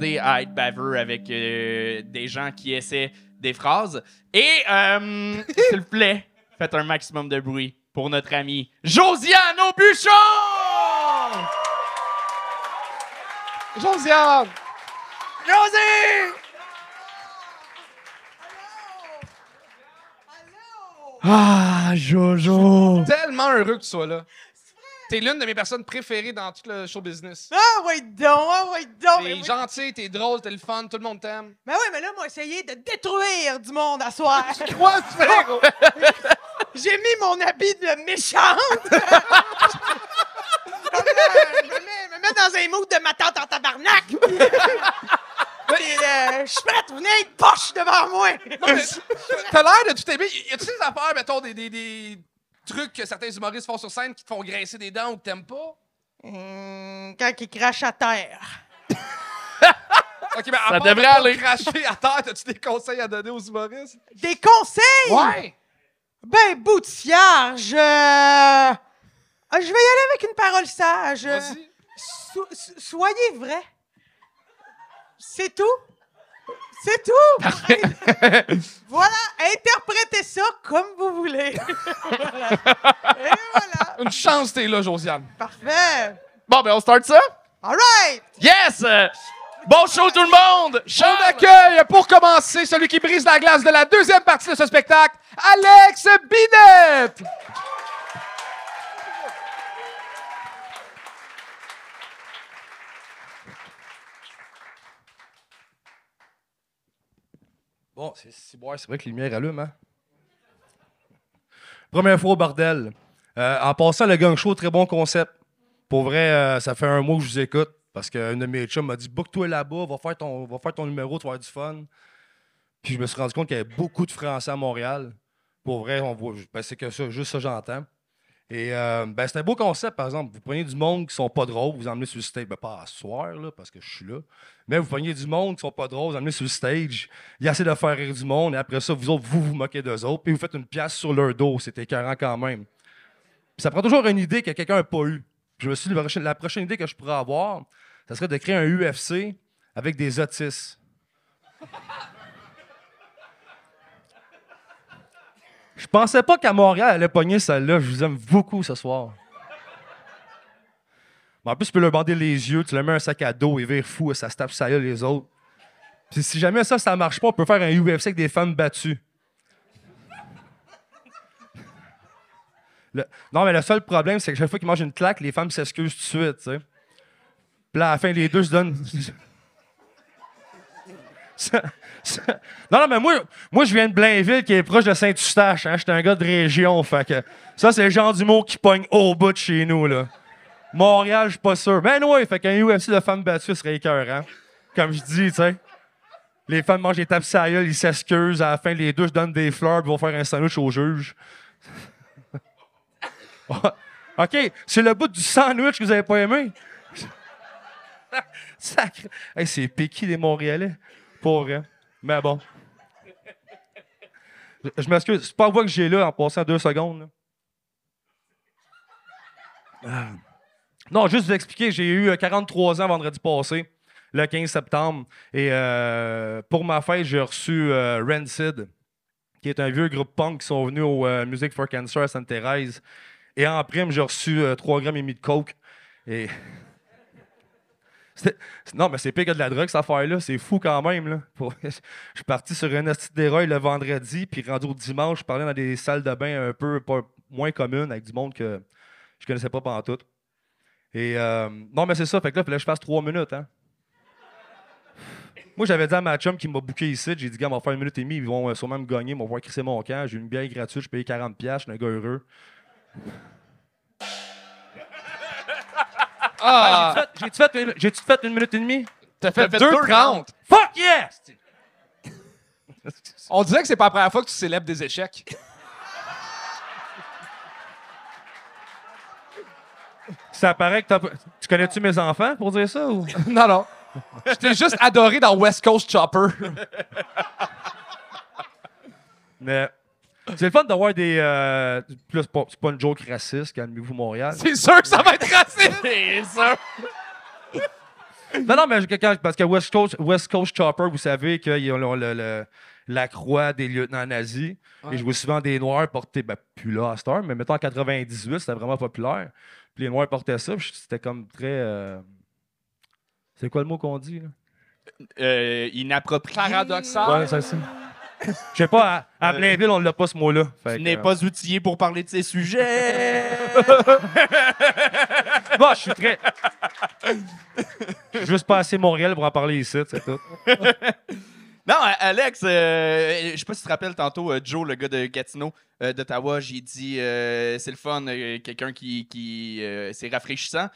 aider à être baveux avec euh, des gens qui essaient des phrases. Et, euh, s'il vous plaît, faites un maximum de bruit pour notre ami Josiane Aubuchon! Josiane! Josie! Ah, Jojo! Tellement heureux que tu sois là. T'es l'une de mes personnes préférées dans tout le show business. Ah, ouais, donc, ah, ouais, donc. T'es gentil, t'es drôle, t'es le fun, tout le monde t'aime. Mais oui, mais là, moi, essayer de détruire du monde à soir. Quoi tu fais, gros? J'ai mis mon habit de méchante. je, me, mets, je me mets dans un mood de ma tante en tabarnak. Euh, je suis prête, venez être poche devant moi. T'as l'air de tout aimer. Y a-tu des affaires, mettons, des, des, des trucs que certains humoristes font sur scène qui te font grincer des dents ou que t'aimes pas? Hum, quand il crache à terre. Ok, ben, à Ça part devrait de aller. cracher à terre, t'as-tu des conseils à donner aux humoristes? Des conseils? Ouais! Ben, boutiard, je... euh, Je vais y aller avec une parole sage. Vas-y. So- so- soyez vrai. C'est tout? C'est tout. voilà, interprétez ça comme vous voulez. Voilà. Et voilà. Une chance, t'es là, Josiane. Parfait. Bon, ben, on start ça? All right. Yes! Bon show, tout le monde! On Charles- accueille, pour commencer, celui qui brise la glace de la deuxième partie de ce spectacle, Alex Binet! Bon, c'est vrai que les lumières allument, hein? Première fois au bordel. Euh, en passant, le gang show, très bon concept. Pour vrai, euh, ça fait un mois que je vous écoute. Parce qu'un de mes chums m'a dit Book-toi là-bas, va faire, ton, va faire ton numéro, tu vas avoir du fun. Puis je me suis rendu compte qu'il y avait beaucoup de Français à Montréal. Pour vrai, on voit, ben, c'est que ça, juste ça, j'entends. Et euh, ben, c'est un beau concept, par exemple. Vous prenez du monde qui sont pas drôles, vous emmenez sur le stage. Ben, pas à soir, là, parce que je suis là. Mais vous prenez du monde qui sont pas drôles, vous emmenez sur le stage. Ils essaient de faire rire du monde, et après ça, vous autres, vous vous moquez d'eux autres, puis vous faites une pièce sur leur dos. C'est écœurant quand même. Puis ça prend toujours une idée que quelqu'un n'a pas eue. Je me suis dit, la prochaine, la prochaine idée que je pourrais avoir, ça serait de créer un UFC avec des autistes. Je pensais pas qu'à Montréal, elle allait pogner celle-là. Je vous aime beaucoup ce soir. Mais en plus, tu peux leur bander les yeux, tu leur mets un sac à dos, ils virent fou, ça se tape ça les autres. Si jamais ça, ça marche pas, on peut faire un UFC avec des femmes battues. Le- Non, mais le seul problème, c'est que chaque fois qu'ils mangent une claque, les femmes s'excusent tout de suite, tu sais. Puis à la fin, les deux se donnent. Ça- Non, non, mais moi, moi, je viens de Blainville, qui est proche de Saint-Eustache. Hein? J'étais un gars de région, fait que ça, c'est le genre d'humour qui pogne au bout de chez nous, là. Montréal, je suis pas sûr. Ben ouais, fait qu'un UFC de femmes battues serait écœurant. Comme je dis, tu sais. Les femmes mangent des tapes gueule, ils s'excusent. À la fin, les deux se donnent des fleurs, puis vont faire un sandwich au juge. OK, c'est le bout du sandwich que vous avez pas aimé? Sacré. Hey, c'est piqué les Montréalais. Pour vrai. Mais bon. Je, je m'excuse. C'est pas la voix que j'ai là en passant deux secondes. Ah. Non, juste vous expliquer, j'ai eu euh, 43 ans vendredi passé, le 15 septembre. Et euh, pour ma fête, j'ai reçu euh, Rancid, qui est un vieux groupe punk qui sont venus au euh, Music for Cancer à Sainte-Thérèse. Et en prime, j'ai reçu euh, 3 grammes et demi de coke. Et. Non, mais c'est pire que de la drogue, cette affaire-là. C'est fou quand même. Là. Je suis parti sur un hostie d'érail le vendredi, puis rendu au dimanche, je parlais dans des salles de bain un peu moins communes avec du monde que je connaissais pas pendant tout. Et euh, non, mais c'est ça. Fait que là, il fallait que je fasse trois minutes. Hein. Moi, j'avais dit à ma chum qui m'a booké ici, j'ai dit, gars, on va faire une minute et demie, ils vont euh, sûrement me gagner, ils vont voir crisser mon camp. J'ai une bière gratuite, je payais 40$, je suis un gars heureux. Ah! J'ai-tu fait, j'ai-tu fait, une minute et demie? T'as fait fait 2,30. Fuck yes! On dirait que c'est pas la première fois que tu célèbres des échecs. Ça paraît que t'as... Tu connais-tu mes enfants pour dire ça? Ou? non, non. Je t'ai juste adoré dans West Coast Chopper. Mais c'est le fun d'avoir des. Euh... puis là, c'est, pas, c'est pas une joke raciste, calmez-vous Montréal. C'est sûr que ça va être raciste. C'est ça. Non, non, mais quand- parce que West Coast, West Coast Chopper, vous savez qu'ils ont le- le- la croix des lieutenants nazis. Ouais. Et je vois souvent des Noirs porter, ben, plus là à cette heure, mais mettons en 98, c'était vraiment populaire. Puis les Noirs portaient ça, puis c'était comme très. euh, C'est quoi le mot qu'on dit, là? Euh, inapproprié. Paradoxal. Ouais, c'est ça. Je sais pas, à, à Blainville, on l'a pas ce mot-là. Fait Tu que, n'es euh, pas outillé pour parler de ces sujets. Bon, je suis très. Je suis juste pas assez Montréal pour en parler ici, c'est tout. non, euh, Alex, euh, je sais pas si tu te rappelles tantôt, euh, Joe, le gars de Gatineau, euh, d'Ottawa, j'ai dit euh, c'est le fun, euh, quelqu'un qui, qui euh, c'est rafraîchissant.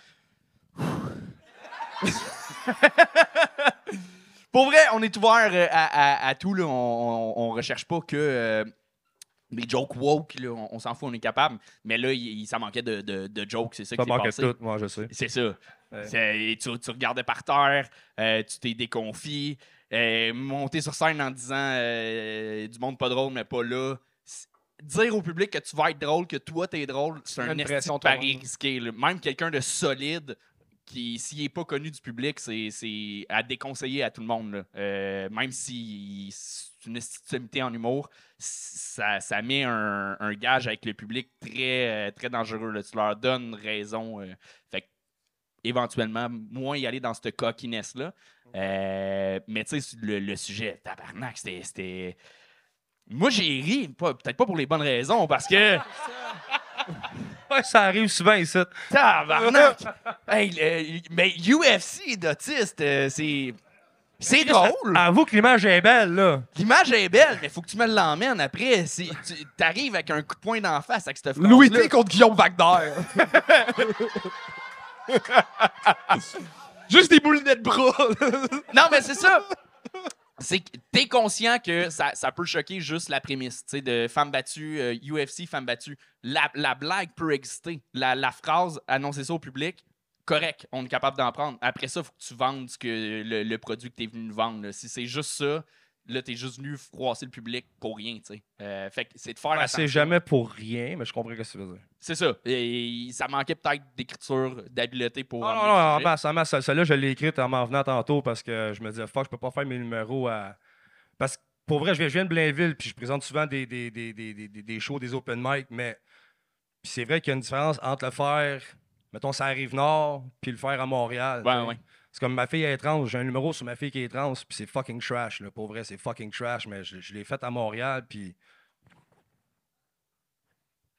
Pour vrai, on est ouvert euh, à, à- à tout. Là. On, on, on recherche pas que euh, des jokes woke. Là. On, on s'en fout, on est capable. Mais là, il, il- ça manquait de, de, de jokes. C'est ça, Ça qui s'est manquait passé. tout, moi, je sais. C'est ça. Ouais. Tu, tu regardais par terre, euh, tu t'es déconfié, euh, monter sur scène en disant euh, du monde pas drôle, mais pas là. Dire au public que tu vas être drôle, que toi t'es drôle, c'est un pression de pari risqué. là. Même quelqu'un de solide, qui s'il n'est pas connu du public, c'est- à déconseiller à tout le monde. là. Euh, même si c'est une en humour, ça, ça met un, un gage avec le public très, très dangereux. là. Tu leur donnes raison. euh. fait que, éventuellement, moins y aller dans cette coquinesse-là. Euh, mais tu sais, le, le sujet, tabarnak, c'était- c'était. Moi, j'ai ri, peut-être pas pour les bonnes raisons, parce que. Ouais, ça arrive souvent ici. Tabarnak! hey, le- mais UFC d'autiste, euh, c'est. C'est drôle! Avoue que l'image est belle, là. L'image est belle, mais faut que tu me l'emmènes après. C'est- tu- T'arrives avec un coup de poing d'en face avec cette phrase Louis T contre Guillaume Wagner. Juste des boulinets de bras. Non, mais c'est ça. C'est que t'es conscient que ça, peut choquer juste la prémisse, tu sais, de femme battue, euh, UFC, femme battue. La, la blague peut exister. La, phrase, annoncer ça au public, correct, on est capable d'en prendre. Après ça, il faut que tu vendes le, produit que t'es venu vendre. Si c'est juste ça, là, t'es juste venu froisser le public pour rien, tu sais. Euh, fait que c'est de faire attention. c'est jamais pour rien, mais je comprends ce que tu veux dire. C'est ça. Et ça manquait peut-être d'écriture, d'habileté pour... Non, non, non, en masse, en masse. Celle-là, je l'ai écrite en m'en venant tantôt parce que je me disais, fuck, je peux pas faire mes numéros à. Parce que pour vrai, je viens, je viens de Blainville, puis je présente souvent des, des, des, des, des, des shows, des open mic, mais c'est vrai qu'il y a une différence entre le faire, mettons, ça arrive nord, puis le faire à Montréal. Ouais, ouais. C'est comme ma fille est trans, j'ai un numéro sur ma fille qui est trans, puis c'est fucking trash, là. Pour vrai, c'est fucking trash, mais je, je l'ai fait à Montréal, puis.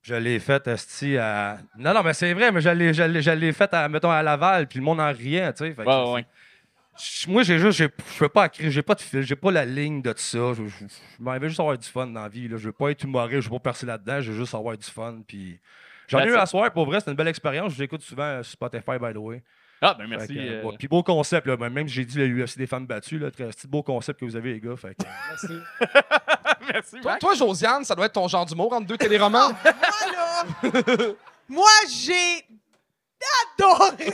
Je l'ai fait, esti, à. Non, non, mais c'est vrai, mais je l'ai- je l'ai je l'ai fait, à, mettons, à Laval, puis le monde en riait, tu sais. Fait que Ouais, Moi, j'ai juste, j'ai- je peux pas écrire, j'ai pas de fil, j'ai pas la ligne de tout ça. Je, je, je m'en vais juste avoir du fun dans la vie. Là. Je veux pas être humoriste, je veux pas percer là-dedans, je veux juste avoir du fun. Puis j'en ai That's eu à soir, pour vrai, c'est une belle expérience. Je l'écoute souvent sur Spotify, by the way. Ah, ben merci. que, euh, ouais. Puis beau concept, là. Ben, même si j'ai dit le UFC des femmes battues, là, très petit beau concept que vous avez, les gars. Fait que, merci, toi, Josiane, ça doit être ton genre d'humour entre deux téléromans. Moi, là, moi, j'ai adoré.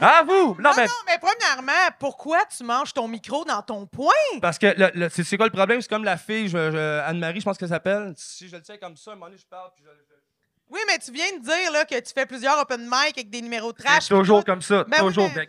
ah, vous! Non, Non, mais non, mais premièrement, pourquoi tu manges ton micro dans ton poing? parce que le- le- c'est c'est quoi le problème? C'est comme la fille, je- je- Anne-Marie, je pense qu'elle s'appelle. Si je le tiens comme ça, à un moment donné, je parle, puis je. je- Oui, mais tu viens de dire là, que tu fais plusieurs open mic avec des numéros de trash. C'est toujours puis tout. comme ça. Ben oui, toujours. mais-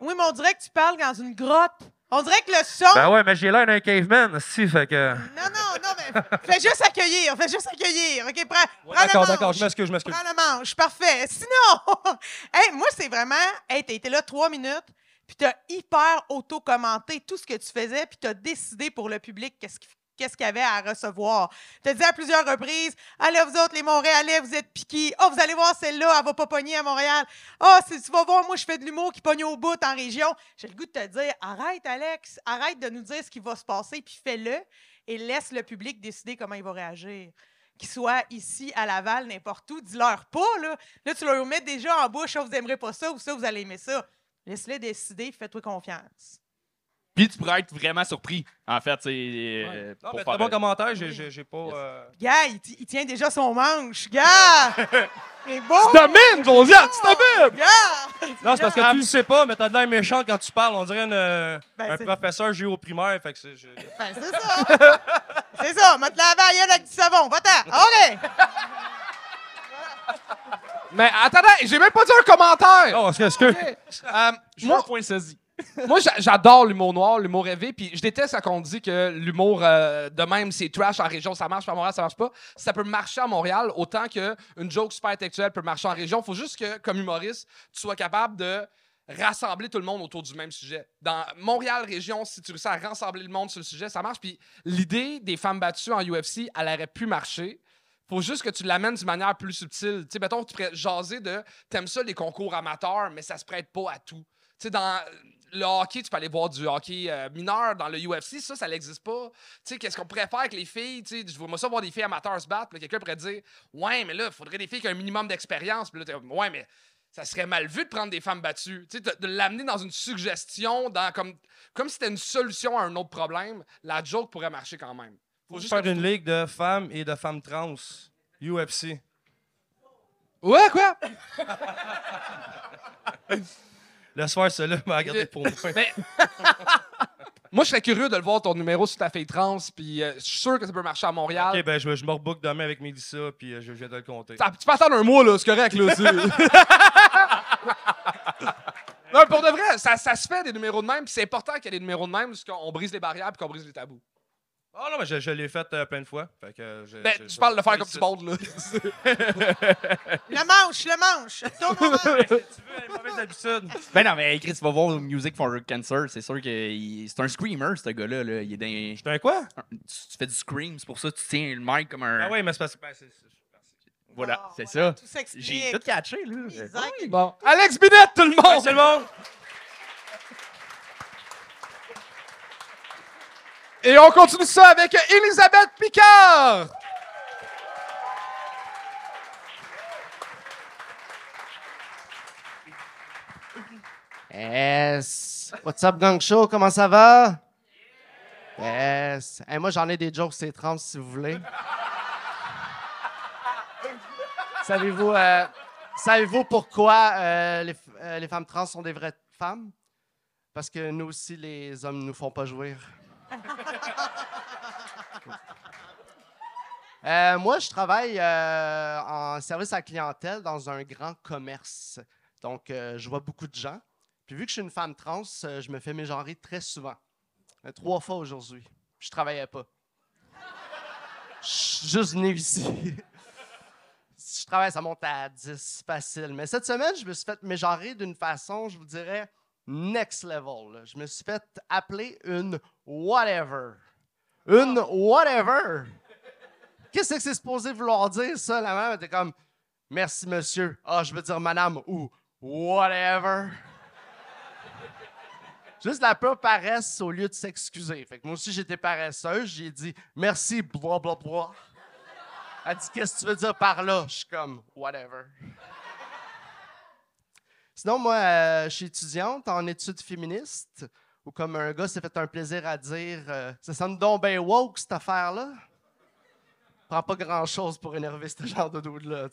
Oui, mais on dirait que tu parles dans une grotte. On dirait que le son. Ben ouais, mais j'ai l'air d'un caveman, si, fait que. Non, non, non, mais fais juste accueillir, fais juste accueillir. OK, prends, prends le D'accord, d'accord, je m'excuse, je m'excuse. Prends le manche, parfait. Sinon, hey, moi, c'est vraiment, hey, t'as été là trois minutes, puis t'as hyper auto-commenté tout ce que tu faisais, puis t'as décidé pour le public qu'est-ce qu'il qu'est-ce qu'il y avait à recevoir. T'as dit à plusieurs reprises, allez, vous autres, les Montréalais, vous êtes piqués. Oh, vous allez voir celle-là, elle va pas pogner à Montréal. Oh, c'est- tu vas voir, moi, je fais de l'humour qui pogne au bout en région. J'ai le goût de te dire, arrête, Alex, arrête de nous dire ce qui va se passer, puis fais-le et laisse le public décider comment il va réagir. Qu'ils soient ici, à Laval, n'importe où, dis-leur pas, là. Là, tu leur mets déjà en bouche, ah, vous aimerez pas ça ou ça, vous allez aimer ça. Laisse-les décider, fais-toi confiance. Puis tu pourrais être vraiment surpris, en fait. c'est euh, Non, pour mais très bon commentaire, j'ai- j'ai j'ai pas. euh, Gars, il, ti- il tient déjà son manche. Gars! C'est beau! Tu domines, Josiane, tu domines! Gars! Non, c'est parce que tu le sais pas, mais t'as de l'air méchant quand tu parles. On dirait une, euh, Ben, un c'est- professeur géo primaire. Fait que c'est. je- Ben, c'est ça! c'est ça! Mets te laver la avec du savon. Va-t'en! OK! Mais attendez, j'ai même pas dit un commentaire! Oh, est-ce que. Ok. Euh, Je moi, un point saisi. Moi, j'a- j'adore l'humour noir, l'humour rêvé, puis je déteste quand on dit que l'humour euh, de même, c'est trash en région, ça marche, à Montréal, ça marche pas. Ça peut marcher à Montréal autant qu'une joke super textuelle peut marcher en région. Faut juste que, comme humoriste, tu sois capable de rassembler tout le monde autour du même sujet. Dans Montréal région, si tu réussis à rassembler le monde sur le sujet, ça marche. Puis l'idée des femmes battues en UFC, elle aurait pu marcher. Faut juste que tu l'amènes d'une manière plus subtile. Tu sais, mettons, tu pourrais jaser de t'aimes ça les concours amateurs, mais ça se prête pas à tout. Tu sais, dans le hockey, tu peux aller voir du hockey euh, mineur. Dans le UFC, ça, ça n'existe pas. Tu sais, qu'est-ce qu'on pourrait faire avec les filles? Tu sais, je vois ça voir des filles amateurs se battre. Quelqu'un pourrait dire Ouais, mais là, il faudrait des filles qui ont un minimum d'expérience. Ouais, mais ça serait mal vu de prendre des femmes battues. Tu sais, de, de l'amener dans une suggestion, dans, comme, comme si c'était une solution à un autre problème. La joke pourrait marcher quand même. Faut juste faire une ligue de femmes et de femmes trans. UFC. Ouais, quoi? Laisse faire cela, mais regardez pour moi. Mais moi, je serais curieux de le voir ton numéro sur ta fille trans, puis euh, je suis sûr que ça peut marcher à Montréal. Ok, ben je, me- je me rebook demain avec Mélissa, puis euh, je, je viens de le compter. Ça- tu peux attendre un mois, là, c'est correct, là. c'est- non, pour de vrai, ça, ça se fait des numéros de même, puis c'est important qu'il y ait des numéros de même, parce qu'on brise les barrières, puis qu'on brise les tabous. Ah non, mais je, je l'ai fait euh, plein de fois. Fait que, euh, je, Ben, je- je je- parle de faire comme je- du monde, là. Le manche, le manche. Tourne au manche. Tu veux habitudes? Ben non, mais Chris, tu vas voir Music for Cancer. C'est sûr que c'est un screamer, ce gars-là. Là. Il est dans... J'étais un quoi? tu, tu fais du scream, c'est pour ça que tu tiens le mic comme un. Ah ouais, mais c'est parce que. Ben, Voilà, Ah, c'est voilà, ça. Tout s'explique. J'ai tout catché, là. Isaac. Bon. Alex Binette, tout le monde! Merci tout le monde! Et on continue ça avec Elisabeth Picard! Yes. What's up, Gang Show? Comment ça va? Yes. Hey, moi, j'en ai des jokes, c'est trans, si vous voulez. Savez-vous euh, pourquoi euh, les, euh, les femmes trans sont des vraies femmes? Parce que nous aussi, les hommes nous font pas jouir. Moi, je travaille en service à clientèle dans un grand commerce. Donc, je vois beaucoup de gens. Puis vu que je suis une femme trans, euh, je me fais mégenrer très souvent. Euh, trois fois aujourd'hui. Je travaillais pas. Je suis juste venu ici. je travaille, ça monte à 10 facile. Mais cette semaine, je me suis fait mégenrer d'une façon, je vous dirais, next level. Je me suis fait appeler une whatever. Une whatever. Qu'est-ce que c'est supposé vouloir dire, ça? La madame était comme, merci, monsieur. Ah, je veux dire madame ou whatever. Juste la peur paresse au lieu de s'excuser. Fait que moi aussi, j'étais paresseuse. J'ai dit merci, blablabla. Elle dit Qu'est-ce que tu veux dire par là? Je suis comme Whatever. Sinon, moi, euh, je suis étudiante en études féministes, ou comme un gars s'est fait un plaisir à dire euh, Ça sonne donc bien woke, cette affaire-là. Prend pas grand-chose pour énerver ce genre de dude-là.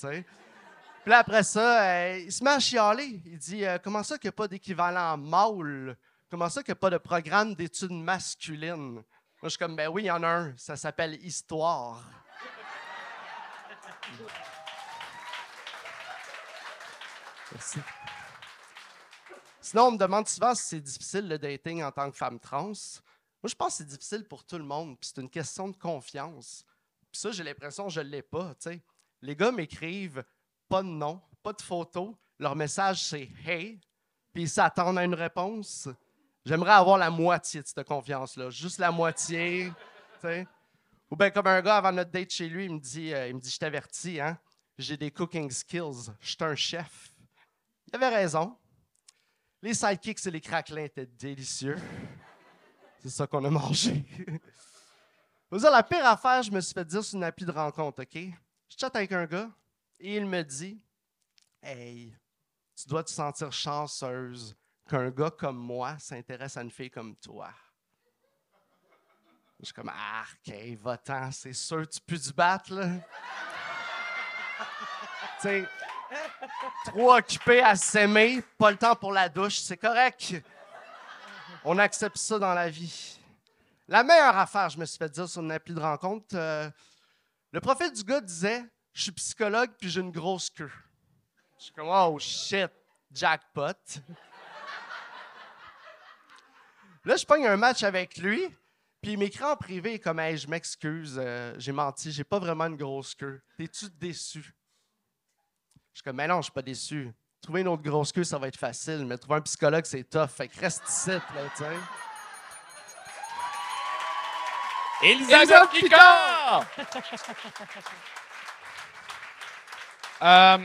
Puis après ça, euh, il se met à chialer. Il dit Comment ça qu'il n'y a pas d'équivalent mâle Comment ça qu'il n'y a pas de programme d'études masculines? Moi, je suis comme Ben oui, il y en a un. Ça s'appelle Histoire. Merci. Sinon, on me demande souvent si c'est difficile le dating en tant que femme trans. Moi, je pense que c'est difficile pour tout le monde, puis c'est une question de confiance. Puis ça, j'ai l'impression que je ne l'ai pas. Les gars m'écrivent pas de nom, pas de photo. Leur message, c'est Hey, puis ils s'attendent à une réponse. J'aimerais avoir la moitié de cette confiance-là, juste la moitié. Ou bien comme un gars avant notre date chez lui, il me dit, euh, il me dit, je t'avertis, hein, j'ai des cooking skills, je suis un chef. Il avait raison. Les sidekicks et les craquelins étaient délicieux. C'est ça qu'on a mangé. Veux dire, la pire affaire, je me suis fait dire sur une appli de rencontre, OK? Je chatte avec un gars et il me dit Hey, tu dois te sentir chanceuse qu'un gars comme moi s'intéresse à une fille comme toi. Je suis comme Ah, OK, va-t'en, c'est sûr, tu peux du battre, là. tu sais, trop occupé à s'aimer, pas le temps pour la douche, c'est correct. On accepte ça dans la vie. La meilleure affaire, je me suis fait dire sur une appli de rencontre, euh, le profil du gars disait Je suis psychologue puis j'ai une grosse queue. Je suis comme, oh shit, jackpot. Là, je pogne un match avec lui, puis il m'écrit en privé comme, hey, je m'excuse, euh, j'ai menti, j'ai pas vraiment une grosse queue. T'es-tu déçu? Je suis comme, mais non, je suis pas déçu. Trouver une autre grosse queue, ça va être facile, mais trouver un psychologue, c'est tough. Fait que reste ici, là, tu sais. Elisabeth Picard! Euh,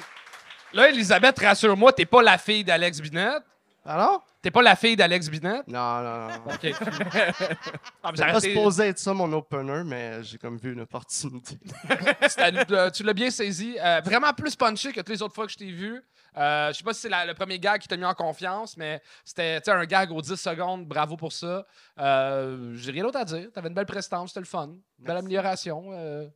là, Elisabeth, rassure-moi, t'es pas la fille d'Alex Binette. Pardon? T'es pas la fille d'Alex Binette. Non, non, non. OK. ah, mais pas arrêtez- supposé être ça, mon opener, mais j'ai comme vu une opportunité. Tu l'as bien saisi. Euh, vraiment plus punché que toutes les autres fois que je t'ai vu. Euh, je sais pas si c'est la- le premier gag qui t'a mis en confiance, mais c'était tu sais, un gag aux 10 secondes. Bravo pour ça. Euh, J'ai rien d'autre à dire. T'avais une belle prestance, c'était le fun. Belle Merci. amélioration. euh.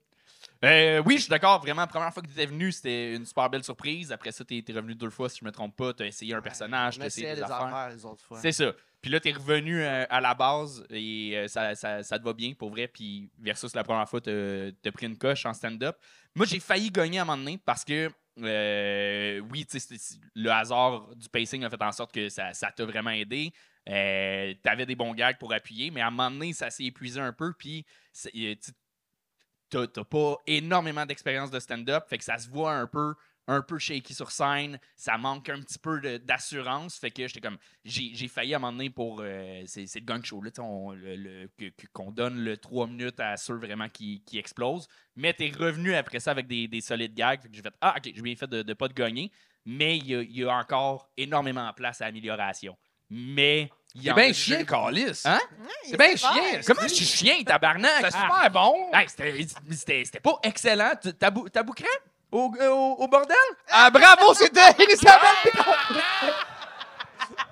Euh, oui, je suis d'accord. Vraiment, la première fois que tu étais venu, c'était une super belle surprise. Après ça, tu es revenu deux fois, si je me trompe pas. Tu as essayé un personnage, On tu as essayé des des affaires. affaires les autres fois. C'est ça. Puis là, tu es revenu euh, à la base et euh, ça, ça- ça te va bien pour vrai. Puis versus la première fois, tu as pris une coche en stand-up. Moi, j'ai failli gagner à un moment donné parce que, euh, oui, le hasard du pacing a fait en sorte que ça ça t'a vraiment aidé. Euh, tu avais des bons gags pour appuyer, mais à un moment donné, ça s'est épuisé un peu. Puis tu t'as pas énormément d'expérience de stand-up, fait que ça se voit un peu un peu shaky sur scène, ça manque un petit peu d'assurance, fait que j'étais comme j'ai failli à un moment donné pour euh, c'est gang show là, qu'on donne le 3 minutes à ceux vraiment qui, qui explosent, mais t'es revenu après ça avec des, des solides gags, fait que j'ai fait ah ok j'ai bien fait de, de pas te gagner, mais il y y a encore énormément de place à amélioration, mais C'est en bien chien, Calis. Hein? C'est bien chien. Comment je suis chien tabarnak? C'est Ah. super bon. Hey, c'était- c'était c'était pas excellent. T'as bou- t'as boucré au, au, au bordel? Ah, bravo, c'était Elisabeth.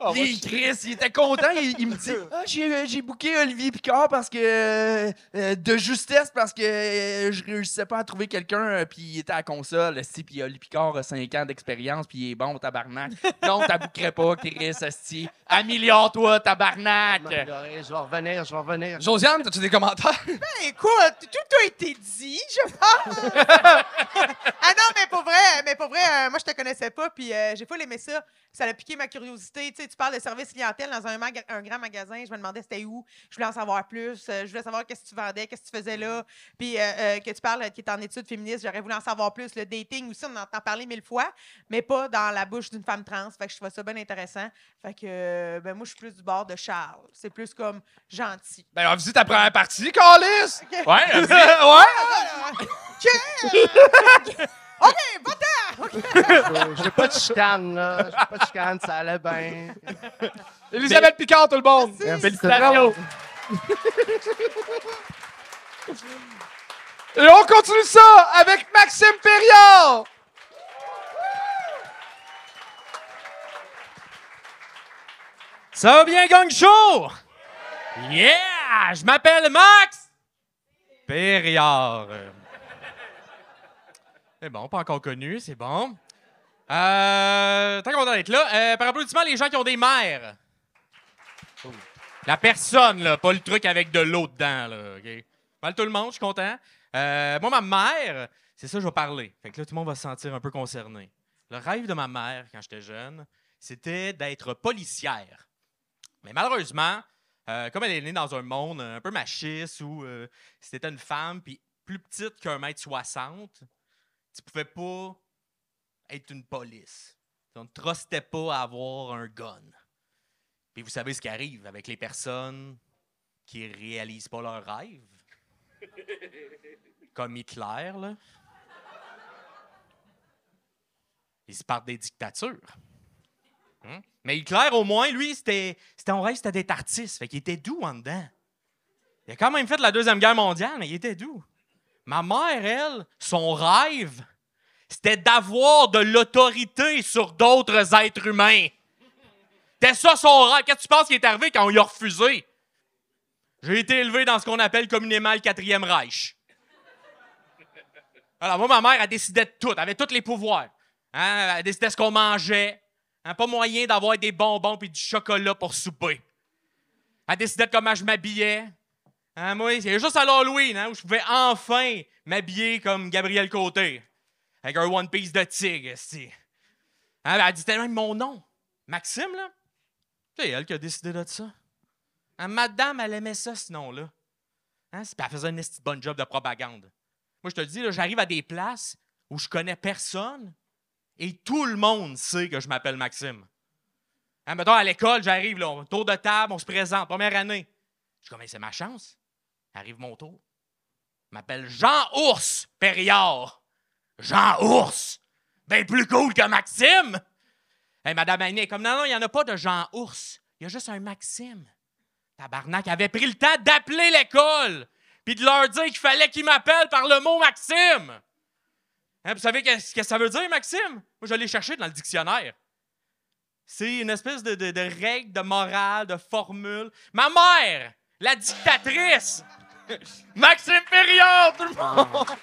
Ah, Puis Chris, il était content. Il, il me dit Ah, j'ai euh, j'ai booké Olivier Picard parce que. euh, euh, de justesse, parce que euh, je réussissais pas à trouver quelqu'un. euh, puis il était à la console. Si, puis Olivier Picard a 5 ans d'expérience. Puis il est bon, tabarnak. Non, t'abouquerais pas, Chris, asti. Améliore-toi, tabarnak. Je vais m'améliorer, je vais revenir, je vais revenir. Josiane, as-tu des commentaires? Ben, écoute, tout a été dit, je pense. ah non, mais pour vrai, mais pour vrai, euh, moi je te connaissais pas, puis euh, j'ai pas aimé ça. Ça a piqué ma curiosité. Tu sais, tu parles de service clientèle dans un, maga- un grand magasin. Je me demandais c'était où. Je voulais en savoir plus. Euh, je voulais savoir qu'est-ce que tu vendais, qu'est-ce que tu faisais là. Puis euh, euh, que tu parles euh, qui est en études féministes, j'aurais voulu en savoir plus. Le dating aussi, on en entend parler mille fois, mais pas dans la bouche d'une femme trans. Fait que je trouve ça bien intéressant. Fait que euh, ben moi je suis plus du bord de Charles. C'est plus comme gentil. Ben, on va visiter ta première partie, Calis. Ok. Ouais, vas-y. ouais. OK! OK, va-t'en! Je veux pas de chicane, là. Je veux pas de chicane, ça allait bien. Elisabeth Picard, tout le monde. Félicitations. Et on continue ça avec Maxime Perriand. Ça va bien, gang show? Yeah! Je m'appelle Max Perriard. C'est bon, pas encore connu, c'est bon. Euh, tant qu'on va être là, euh, par applaudissement, les gens qui ont des mères. La personne, là, pas le truc avec de l'eau dedans, là? Mal tout le monde, je suis content. Euh, moi, ma mère, c'est ça que je vais parler. Fait que là, tout le monde va se sentir un peu concerné. Le rêve de ma mère, quand j'étais jeune, c'était d'être policière. Mais malheureusement, euh, comme elle est née dans un monde un peu machiste où t'étais une femme puis plus petite qu'un mètre soixante, tu pouvais pas être une police. On ne trustait pas à avoir un gun. Puis vous savez ce qui arrive avec les personnes qui réalisent pas leurs rêves? Comme Hitler, là. Ils se partent des dictatures. Hein? Mais Hitler, au moins, lui, c'était, c'était un rêve, c'était d'être artiste. Fait qu'il était doux en dedans. Il a quand même fait la Deuxième Guerre mondiale, mais il était doux. Ma mère, elle, son rêve, c'était d'avoir de l'autorité sur d'autres êtres humains. C'était ça son rêve. Qu'est-ce que tu penses qui est arrivé quand on lui a refusé? J'ai été élevé dans ce qu'on appelle communément le quatrième Reich. Alors, moi, ma mère, elle décidait de tout. Elle avait tous les pouvoirs. Hein? Elle décidait ce qu'on mangeait. Hein? Pas moyen d'avoir des bonbons puis du chocolat pour souper. Elle décidait de comment je m'habillais. Hein, moi, juste à l'Halloween hein, où je pouvais enfin m'habiller comme Gabriel Côté. avec un One Piece de tigre. Hein, elle dit tellement mon nom. Maxime, là? C'est elle qui a décidé de ça. Hein, madame, elle aimait ça, ce nom-là. Hein, elle faisait un bon job de propagande. Moi, je te le dis, j'arrive à des places où je connais personne et tout le monde sait que je m'appelle Maxime. Hein, mettons, à l'école, j'arrive, tour de table, on se présente, première année. Je dis, c'est ma chance? Arrive mon tour. M'appelle Jean-Ours Perriard. Jean-Ours! Ben plus cool que Maxime! Hey, Madame Annie est comme, non, non, il n'y en a pas de Jean-Ours. Il y a juste un Maxime. Tabarnak avait pris le temps d'appeler l'école puis de leur dire qu'il fallait qu'ils m'appellent par le mot Maxime. Hein, vous savez qu'est-ce que ça veut dire, Maxime? Moi, je l'ai cherché dans le dictionnaire. C'est une espèce de règle, de morale, de formule. Ma mère, la dictatrice, Maxime Perriard, tout le monde!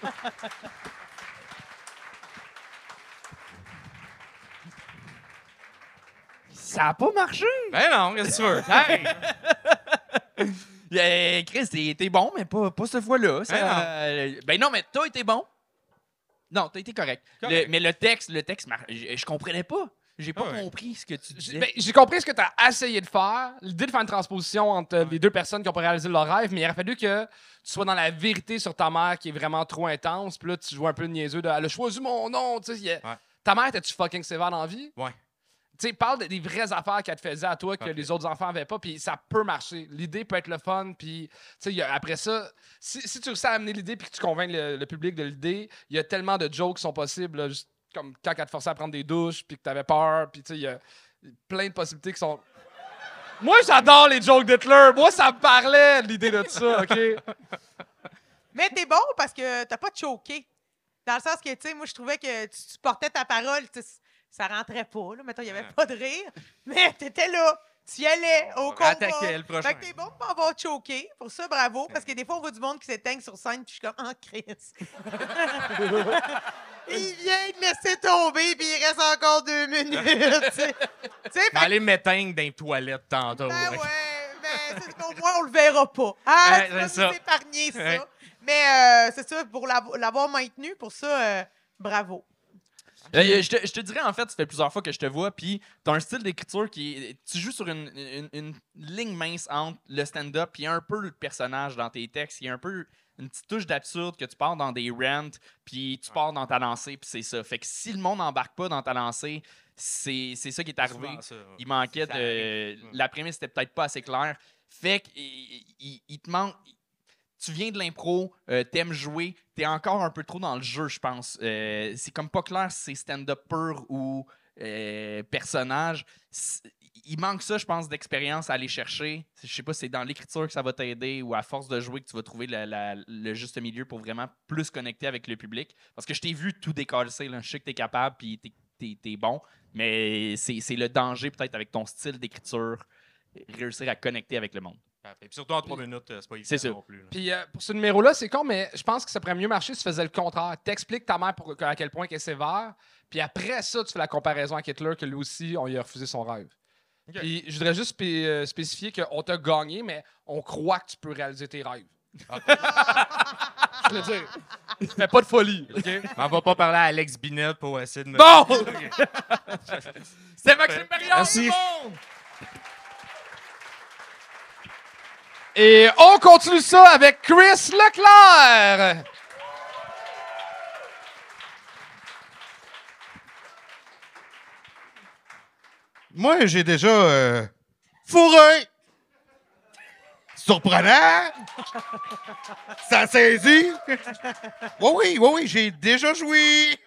Ça a pas marché! ben non, qu'est-ce que tu veux? Hey! Euh, Chris, t'es bon, mais pas, pas cette fois-là. Ben non. euh, ben non, mais t'as été bon. Non, t'as été correct. Correct. Le- mais le texte, le texte, je, je comprenais pas. J'ai pas Ah ouais. compris ce que tu J'ai disais. ben, j'ai compris ce que tu as essayé de faire, l'idée de faire une transposition entre euh, les deux personnes qui ont pas réalisé leur rêve, mais il aurait fallu que tu sois dans la vérité sur ta mère qui est vraiment trop intense, puis là, tu joues un peu niaiseux de Elle a choisi mon nom, tu sais. a- Ouais. Ta mère, t'es-tu fucking sévère dans la vie? Ouais. Tu sais, parle de- des vraies affaires qu'elle te faisait à toi que les autres enfants avaient pas, puis ça peut marcher. L'idée peut être le fun, puis après ça, si, si tu réussis à amener l'idée puis que tu convaincs le, le public de l'idée, il y a tellement de jokes qui sont possibles, là, juste comme quand elle te forçait à prendre des douches, puis que t'avais peur, puis tu sais, il y a plein de possibilités qui sont. Moi, j'adore les jokes d'Hitler. Moi, ça me parlait, l'idée de ça, OK? Mais t'es bon parce que t'as pas choqué. Dans le sens que, tu sais, moi, je trouvais que tu, tu portais ta parole, ça rentrait pas, là. Mettons, il y avait pas de rire, mais t'étais là. Tu y allais au combat. Attaquer le prochain. Fait que t'es bon pour avoir choqué. Pour ça, bravo. Parce que des fois, on voit du monde qui s'éteigne sur scène, puis je suis comme, ah, Chris. il vient de laisser tomber, puis il reste encore deux minutes. tu sais. Aller m'éteindre dans les toilettes tantôt. ben ouais, mais c'est qu'au moins, on le verra pas. Ah, tu vas nous ça. épargner ça. Ouais. Mais euh, c'est ça, pour l'avo- l'avoir maintenu, pour ça, euh, bravo. Euh, je, te, je te dirais, en fait, ça fait plusieurs fois que je te vois, puis t'as un style d'écriture qui. Tu joues sur une, une- une ligne mince entre le stand-up puis un peu le personnage dans tes textes. Il y a un peu une petite touche d'absurde que tu pars dans des rants, puis tu pars dans ta lancée, puis c'est ça. Fait que si le monde n'embarque pas dans ta lancée, c'est c'est ça qui est arrivé. Souvent ça, ouais. Il manquait de. La prémisse était peut-être pas assez claire. Fait que il, il- il te manque. Tu viens de l'impro, euh, t'aimes jouer, t'es encore un peu trop dans le jeu, je pense. Euh, c'est comme pas clair si c'est stand-up pur ou euh, personnage. Il manque ça, je pense, d'expérience à aller chercher. Je sais pas si c'est dans l'écriture que ça va t'aider ou à force de jouer que tu vas trouver le juste milieu pour vraiment plus connecter avec le public. Parce que je t'ai vu tout décoller, je sais que t'es capable puis t'es- t'es bon, mais c'est le danger peut-être avec ton style d'écriture, réussir à connecter avec le monde. Parfait. Puis surtout en trois minutes, euh, c'est pas évident non plus. là. Puis euh, pour ce numéro-là, c'est con, mais je pense que ça pourrait mieux marcher si tu faisais le contraire. T'expliques ta mère pour, à quel point elle est sévère, puis après ça, tu fais la comparaison avec Hitler, que lui aussi, on lui a refusé son rêve. Puis je voudrais juste spé- euh, spécifier qu'on t'a gagné, mais on croit que tu peux réaliser tes rêves. je veux dire, fais pas de folie, OK? On va pas parler à Alex Binet pour essayer de me. Bon! C'était Maxime Perriand! Merci. Et on continue ça avec Chris Leclerc! Moi, j'ai déjà euh, fourré. Surprenant. Ça saisit. Oui, oui, oui, oui, j'ai déjà joué.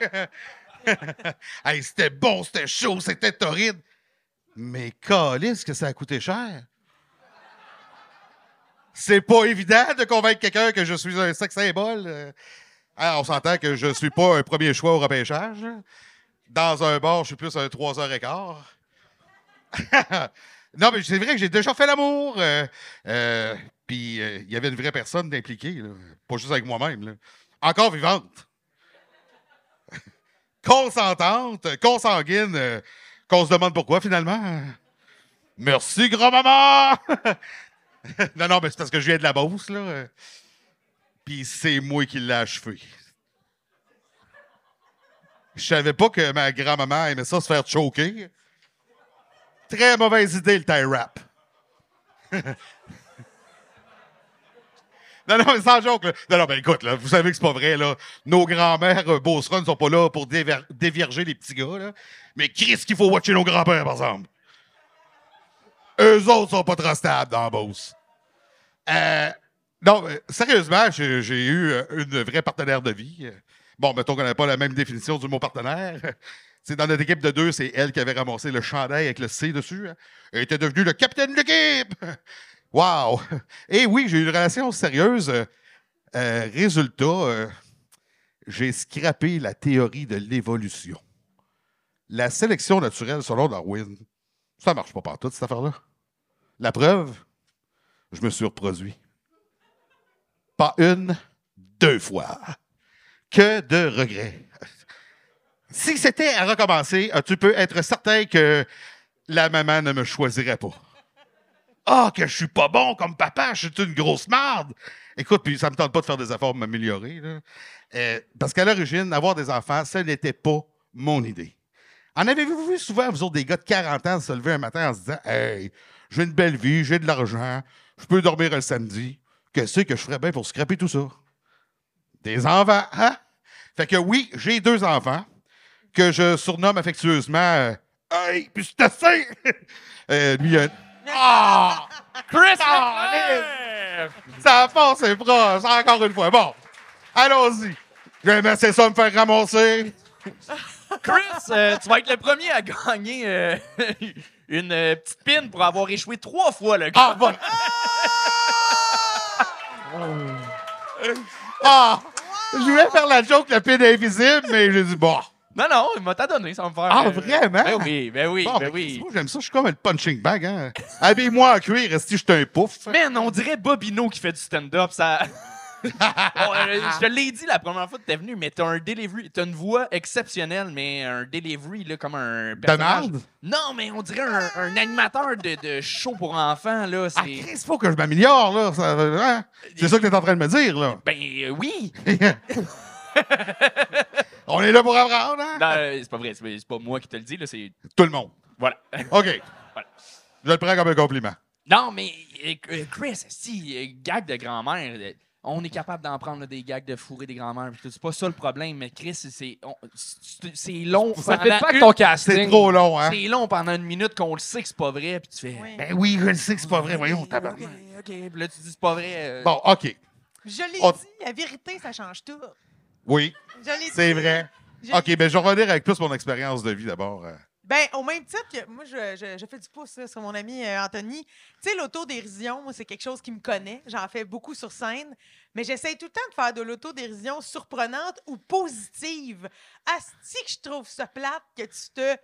hey, c'était bon, c'était chaud, c'était torride. Mais calisse que ça a coûté cher. C'est pas évident de convaincre quelqu'un que je suis un sex symbole. Euh, on s'entend que je suis pas un premier choix au repêchage. Dans un bar, je suis plus un 3 heures et quart. non, mais c'est vrai que j'ai déjà fait l'amour. euh, euh, Puis il y avait une vraie personne impliquée, pas juste avec moi-même. Encore vivante. Consentante, consanguine, qu'on se demande pourquoi finalement. Merci, grand-maman! non, non, mais c'est parce que je viens de la Beauce, là. Puis c'est moi qui l'ai achevé. Je savais pas que ma grand-maman aimait ça se faire choquer. Très mauvaise idée, le tie wrap. non, non, mais sans joke. Là. Non, non, ben écoute, là, vous savez que c'est pas vrai. Là. Nos grands-mères euh, Beauceron ne sont pas là pour déver- les petits gars. Là. Mais Chris qu'il faut watcher nos grands-pères, par exemple. Eux autres sont pas trop stables dans la Beauce. Euh, non, mais sérieusement, j'ai eu euh, une vraie partenaire de vie. Euh, Bon, mettons qu'on n'a pas la même définition du mot partenaire. C'est dans notre équipe de deux, c'est elle qui avait ramassé le chandail avec le C dessus. hein. Elle était devenue le capitaine de l'équipe. Wow! Et oui, j'ai eu une relation sérieuse. Euh, euh, résultat, euh, j'ai scrappé la théorie de l'évolution. La sélection naturelle selon Darwin, ça marche pas partout, cette affaire-là. La preuve, je me suis reproduit. Pas une, deux fois. Que de regrets. Si c'était à recommencer, euh, tu peux être certain que la maman ne me choisirait pas. Ah, que je suis pas bon comme papa, je suis une grosse marde. Écoute, puis ça me tente pas de faire des efforts pour m'améliorer. Euh, parce qu'à l'origine, avoir des enfants, ça n'était pas mon idée. En avez-vous vu souvent, vous autres, des gars de 40 ans se lever un matin en se disant Hey, j'ai une belle vie, j'ai de l'argent, je peux dormir un samedi. Qu'est-ce que je ferais bien pour scraper tout ça? Des enfants, hein? Fait que oui, j'ai deux enfants que je surnomme affectueusement euh, Hey, puis c'est assez! Euh, lui, euh, Ah! Chris Ah! Ça passe, c'est proche, encore une fois. Bon, allons-y. J'aimais c'est ça me faire ramasser. Chris, euh, tu vas être le premier à gagner une euh, petite pin pour avoir échoué trois fois le Ah, gars. bon. Ah! Je voulais faire la joke, le pin invisible, mais j'ai dit, bon. Non, non, il m'a t'a donné, ça va me faire. Ah, euh, vraiment? Ben oui, ben oui, Bon, ben mais oui. moi, j'aime ça, je suis comme le punching bag, hein. Habille-moi en cuir, reste je suis un pouf? Man, on dirait Bobino qui fait du stand-up, ça. Bon, euh, je te l'ai dit la première fois que t'es venu, mais t'as un delivery, t'as une voix exceptionnelle, mais un delivery là, comme un personnage. merde? Non, mais on dirait un, un animateur de, de show pour enfants là. Ah, C'est Chris, faut que je m'améliore, là. Hein? C'est ça que t'es en train de me dire, là. ben euh, oui. On est là pour apprendre, hein? Non, euh, c'est pas vrai, c'est pas moi qui te le dis là, c'est Tout le monde. voilà. OK. Voilà. Je le prends comme un compliment. Non, mais Chris, si gag de grand-mère, on est capable d'en prendre là, des gags de fourrer des tout, C'est pas ça le problème, mais Chris, c'est on- c'est c'est long. Ça fait pas que ton C'est casting. trop long, hein? C'est long pendant une minute qu'on le sait que c'est pas vrai, puis tu fais. Oui. Ben oui, je le sais que c'est pas vrai. Voyons, Ok, tabarnak. ok, ok. Puis là, tu dis c'est pas vrai. euh, Bon, OK. Je l'ai On- dit, la vérité, ça change tout. Oui, Je l'ai c'est dit. vrai. Je- OK, ben je vais revenir avec plus mon expérience de vie d'abord. Ben, au même titre que moi, je, je- fais du pouce sur mon ami euh, Anthony. Tu sais, l'autodérision, moi, c'est quelque chose qui me connaît. J'en fais beaucoup sur scène. Mais j'essaye tout le temps de faire de l'autodérision surprenante ou positive. Asti que je trouve ça plate que tu te.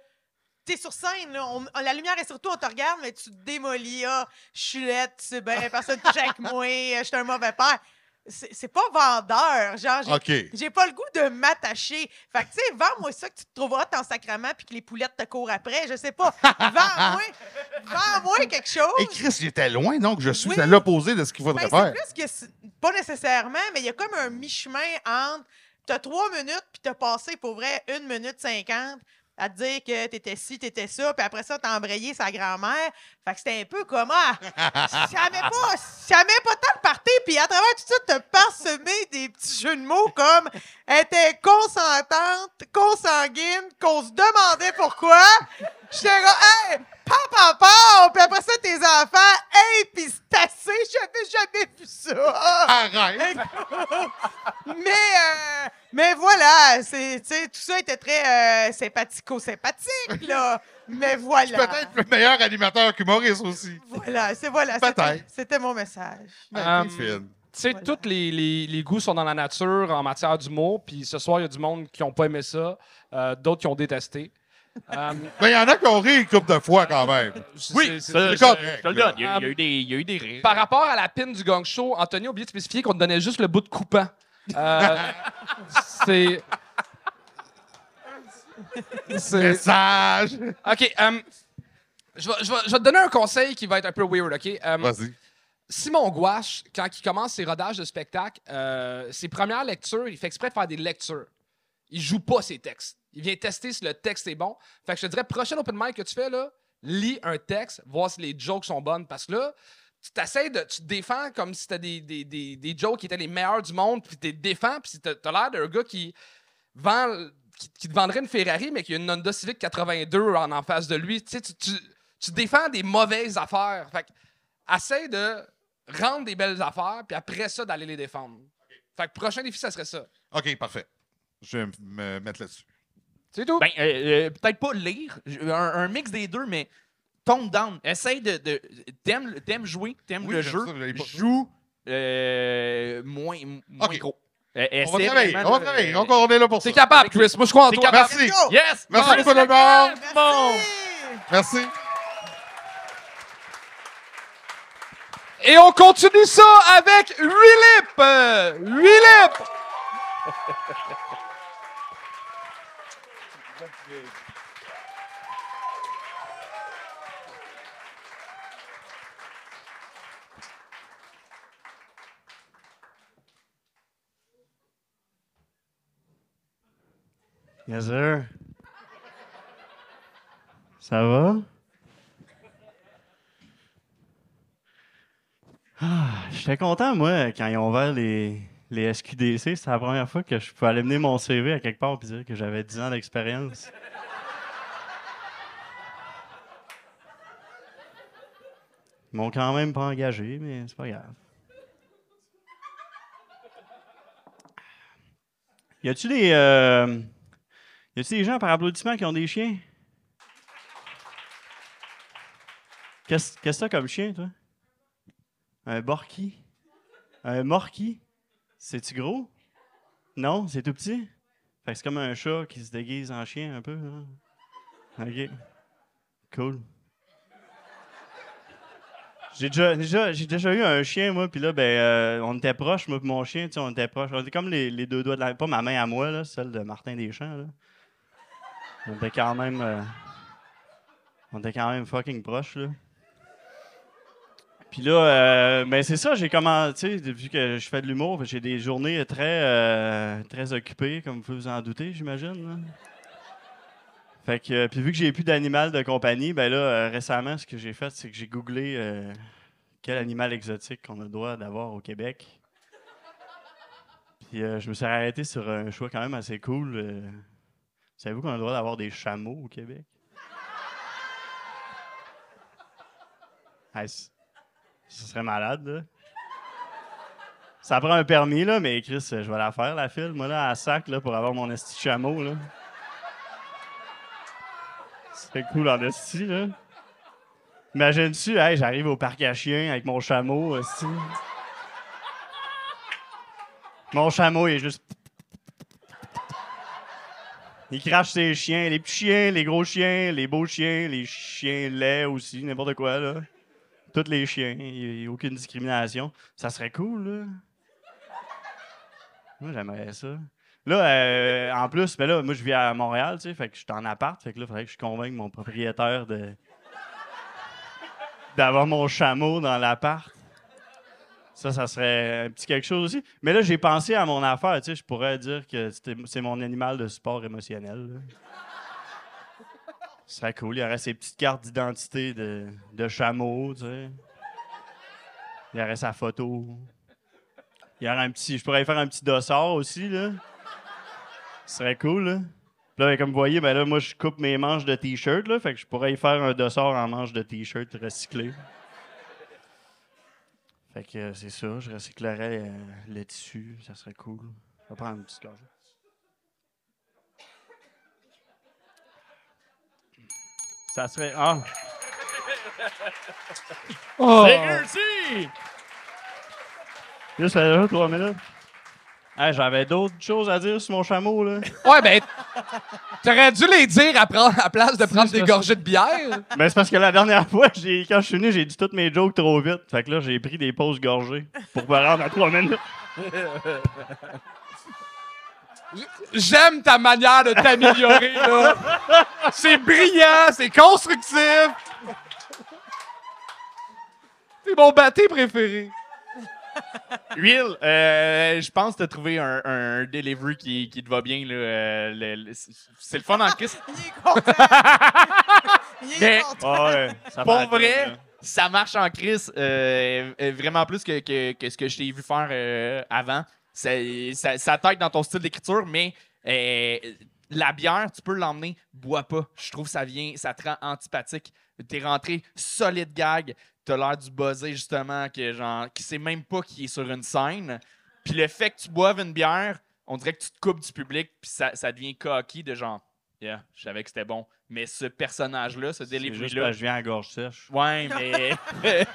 T'es sur scène, la lumière est sur toi, on te regarde, mais tu te démolis. Ah, je suis laide, tu sais bien, personne ne avec moi, je suis un mauvais père. C'est pas vendeur. Genre, j'ai pas le goût de m'attacher. Fait que, tu sais, vends-moi ça que tu te trouveras en sacrement puis que les poulettes te courent après. Je sais pas. Vends-moi vends-moi quelque chose. Et Chris, j'étais loin, donc je suis Oui. à l'opposé de ce qu'il faudrait Ben, faire. plus que pas nécessairement, mais il y a comme un mi-chemin entre t'as trois minutes puis t'as passé pour vrai une minute cinquante à te dire que t'étais ci, t'étais ça, puis après ça, t'as embrayé sa grand-mère. Fait que c'était un peu comme ah, met pas, met pas tant le party, puis à travers tout ça, t'as parsemé des petits jeux de mots comme elle était consentante, consanguine, qu'on se demandait pourquoi. J'étais hey, papa, papa, puis après ça, tes enfants, hey, pis c'est assez, j'avais jamais vu ça. Arrête! Mais, euh, mais voilà, c'est, tout ça était très euh, sympathico-sympathique, là. Mais voilà. Peut-être le meilleur animateur qu'humoriste aussi. Voilà, c'est voilà. c'était- Peut-être. C'était mon message. Fine. Tu sais, Voilà. tous les, les- les goûts sont dans la nature en matière d'humour. Puis ce soir, il y a du monde qui n'ont pas aimé ça, euh, d'autres qui ont détesté. Mais il y en a qui ont ri une couple de fois quand même. Oui, c'est- correct, je te le donne. Il y, a, eu des, il y a eu des rires. Par rapport à la pin du gang show, Anthony a oublié de spécifier qu'on te donnait juste le bout de coupant. Euh, c'est. C'est. Message! OK. je, vais, je vais- je vais te donner un conseil qui va être un peu weird, OK? Euh, Vas-y. Simon Gouache, quand il commence ses rodages de spectacle, euh, ses premières lectures, il fait exprès de faire des lectures. Il joue pas ses textes. il vient tester si le texte est bon. Fait que je te dirais, prochain open mic que tu fais, là, lis un texte, voir si les jokes sont bonnes. Parce que là, tu t'essayes de. Tu te défends comme si c'était des, des, des, des jokes qui étaient les meilleurs du monde, puis tu te défends, puis t'as t'as l'air d'un gars qui vend. Qui, qui te vendrait une Ferrari, mais qui a une Honda Civic 82 en, en face de lui. Tu tu, tu, tu défends des mauvaises affaires. Fait que, essaie de rendre des belles affaires, puis après ça, d'aller les défendre. Fait que prochain défi, ça serait ça. OK, parfait. Je vais me mettre là-dessus. C'est tout? Ben, euh, euh, peut-être pas lire, un mix des deux, mais tone down. Essaye de. de t'aimes, t'aimes jouer, t'aimes Oui, le jeu. ça, joue euh, moins, moins Ok. gros. Euh, On va travailler. On va de- travailler. Donc, on est là pour ça. T'es capable, Chris. Moi, je crois en toi. capable. Merci. Yes! Merci beaucoup, tout le monde. Bon. Merci. Et on continue ça avec Willip. Euh, Willip. Yes, sir. Ça va? Ah, J'étais content, moi, quand ils ont ouvert les, les SQDC. C'était la première fois que je pouvais aller mener mon CV à quelque part et dire que j'avais 10 ans d'expérience. Ils m'ont quand même pas engagé, mais c'est pas grave. Y a-tu des. euh, y a-tu des gens par applaudissement qui ont des chiens? Qu'est-ce que t'as comme chien, toi? Un borki? Un morki? C'est-tu gros? Non, c'est tout petit? Fait que c'est comme un chat qui se déguise en chien un peu. hein? Ok. Cool. J'ai déjà, déjà- eu un chien, moi, puis là, ben, euh, on était proches, moi et mon chien, tu sais, on était proches. On était comme les, deux doigts de la... Pas ma main à moi, là, celle de Martin Deschamps. On était quand même... euh, on était quand même fucking proches, là. Puis là, euh, ben c'est ça, j'ai commencé, vu que je fais de l'humour, j'ai des journées très, euh, très occupées, comme vous pouvez vous en douter, j'imagine. Fait que, puis vu que j'ai plus d'animal de compagnie, ben là, euh, récemment, ce que j'ai fait, c'est que j'ai googlé quel animal exotique qu'on a le droit d'avoir au Québec. Puis je me suis arrêté sur un choix quand même assez cool. Savez-vous qu'on a le droit d'avoir des chameaux au Québec? Hey, ce serait malade, là. Ça prend un permis, là, mais Chris, je vais la faire, la file, moi, là, à sac, là, pour avoir mon esti de chameau, là. C'est cool en esti, là. Imagine-tu, hey, j'arrive au parc à chiens avec mon chameau, esti. Mon chameau, il est juste... Il crache ses chiens, les petits chiens, les gros chiens, les beaux chiens, les chiens laids aussi, n'importe quoi, là. Tous les chiens, il n'y a aucune discrimination. Ça serait cool, là. Moi, j'aimerais ça. Là, euh, en plus, ben là, moi, je vis à Montréal, tu sais, fait que je suis en appart, fait que là, il faudrait que je convainque mon propriétaire de d'avoir mon chameau dans l'appart. Ça, ça serait un petit quelque chose aussi. Mais là, j'ai pensé à mon affaire, tu sais, je pourrais dire que c'est mon animal de sport émotionnel. Ce serait cool. Il y aurait ses petites cartes d'identité de, chameau, tu sais. Il y aurait sa photo. Il y aurait un petit. Je pourrais faire un petit dossard aussi, là. Ce serait cool, là. Là, comme vous voyez, ben là, moi, je coupe mes manches de t-shirt, là. Fait que je pourrais y faire un dossard en manche de t-shirt recyclé. Fait que euh, c'est ça, je recyclerais euh, le tissu, ça serait cool. On va prendre une petite gorgée. Ça serait. Ah! Oh. C'est réussi! Juste là, trois minutes? Hey, J'avais d'autres choses à dire sur mon chameau, là. Ouais, ben, t'aurais dû les dire à, prendre- à place de prendre des gorgées de bière. Ben, c'est parce que la dernière fois, j'ai- quand je suis venu, j'ai dit toutes mes jokes trop vite. Fait que là, j'ai pris des pauses gorgées pour me rendre à trois minutes. J'aime ta manière de t'améliorer, là. C'est brillant, c'est constructif. C'est mon batté préféré. Will, euh, je pense que tu as trouvé un, un delivery qui, qui te va bien. là, euh, le- le- c'est le fun en Christ. Il est content. Il est Mais- content. Ouais, ça Pour vrai, là. ça marche en crise euh, euh, vraiment plus que, que- que ce que je t'ai vu faire euh, avant. Ça, ça, ça t'aide dans ton style d'écriture, mais euh, la bière, tu peux l'emmener, bois pas. Je trouve que ça vient, ça te rend antipathique. T'es rentré solide gag, t'as l'air du buzzé justement, que genre, qui sait même pas qu'il est sur une scène. Puis le fait que tu boives une bière, on dirait que tu te coupes du public, puis ça, ça devient cocky de genre, yeah, je savais que c'était bon. Mais ce personnage-là, ce C'est juste delivery-là, parce que je viens à gorge sèche. Ouais, mais.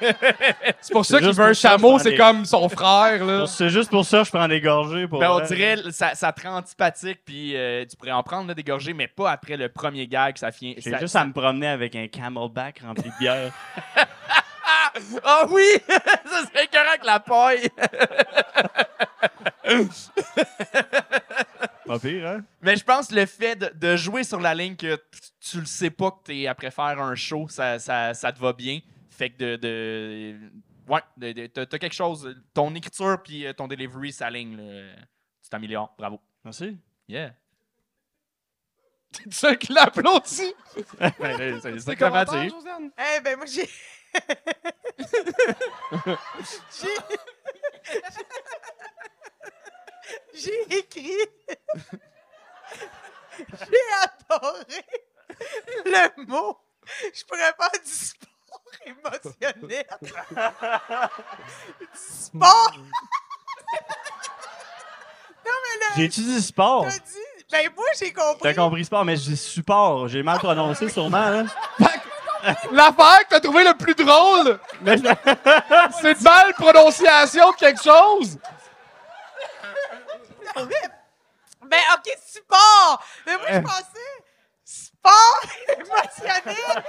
C'est pour ça qu'il juste veut un chameau, c'est comme son frère, là. C'est juste pour ça que je prends des gorgées. Pour ben, on dirait, ça, ça te rend antipathique, puis euh, tu pourrais en prendre là, des gorgées, mais pas après le premier gag, ça vient. J'ai ça- juste ça- à me promener avec un camelback rempli de bière. Ah oui! ça serait correct, la paille! Pas pire, hein? mais je pense que le fait de, de jouer sur la ligne que tu le sais pas que t'es après faire un show, ça, ça, ça te va bien. Fait que de. de ouais, t'as quelque chose. Ton écriture puis euh, ton delivery s'aligne. Tu t'améliores. Bravo. Merci. Yeah. C'est ça qui l'applaudit. Ben, c'est ça? Eh ben moi j'ai. J'ai. J'ai écrit. j'ai adoré le mot. Je pourrais pas du sport émotionnel. du sport. non mais là, J'ai-tu dit sport? t'as dit. Ben moi j'ai compris. T'as compris sport, mais je dis support. J'ai mal prononcé sûrement, là. L'affaire que t'as trouvé le plus drôle, c'est de mal prononciation de quelque chose. Ben, OK, sport! Mais moi, je pensais sport émotionnel.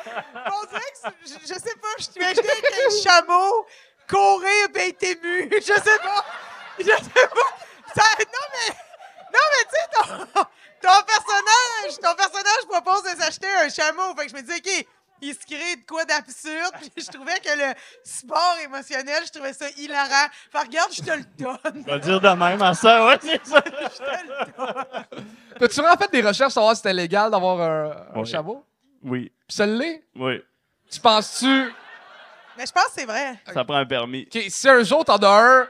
On dirait que, je, je sais pas, je t'imaginais qu'un chameau courir ben être ému. Je sais pas. Je sais pas. Ça, non, mais, non, mais tu sais, ton, ton personnage, ton personnage propose de s'acheter un chameau. Fait que je me dis, OK, il se crée de quoi d'absurde. Puis je trouvais que le sport émotionnel, je trouvais ça hilarant. Fait regarde, je te le donne. je vais dire de même à ça, ouais, c'est ça. Je te le donne. T'as-tu vraiment fait des recherches pour savoir si c'était légal d'avoir un, un chameau? Oui, Puis ça l'est? oui. Tu penses-tu... Mais je pense que c'est vrai. Ça prend un permis. OK, si un jour t'en as un,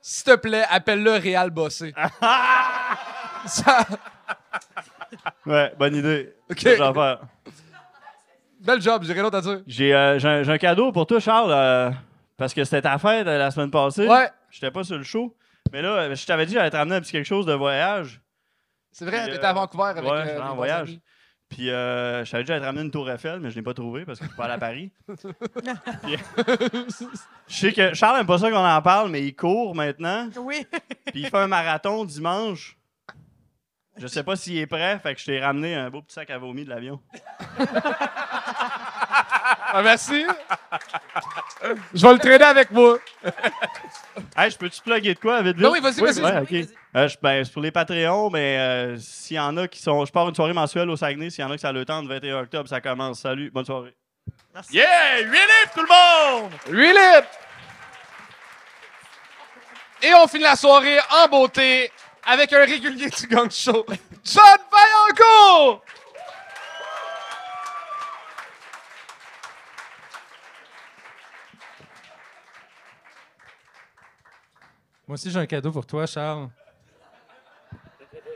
s'il te plaît, appelle-le Réal Bossé. Ça... Ouais, bonne idée. OK. Ça, je vais en faire. Bel job, j'ai rien d'autre à dire. J'ai euh, j'ai un, cadeau pour toi, Charles, euh, parce que c'était ta fête euh, la semaine passée. Ouais, J'étais pas sur le show. Mais là, je t'avais dit que j'allais te ramener un petit quelque chose de voyage. c'est vrai, t'étais euh, à Vancouver avec ouais, euh, j'étais en voyage. amis. Puis euh, je t'avais dit que j'allais te ramener une tour Eiffel, mais je l'ai pas trouvé parce que je suis pas allé à Paris. Puis, je sais que Charles aime pas ça qu'on en parle, mais il court maintenant. Oui. Puis il fait un marathon dimanche. Je sais pas s'il est prêt, fait que je t'ai ramené un beau petit sac à vomi de l'avion. Ah, merci. Je vais le traîner avec moi. Hey, je peux-tu plugger de quoi, vite, vite? Non, oui, vas-y, vas-y. Ouais, ok. Euh, je- ben, c'est pour les Patreons, mais euh, s'il y en a qui sont. Je pars une soirée mensuelle au Saguenay. S'il y en a qui ça le temps, le 21 octobre, ça commence. Salut, bonne soirée. Yeah! 8 livres, tout le monde! Really? Et on finit la soirée en beauté avec un régulier du gang show, John Vaillancourt! Moi aussi, j'ai un cadeau pour toi, Charles.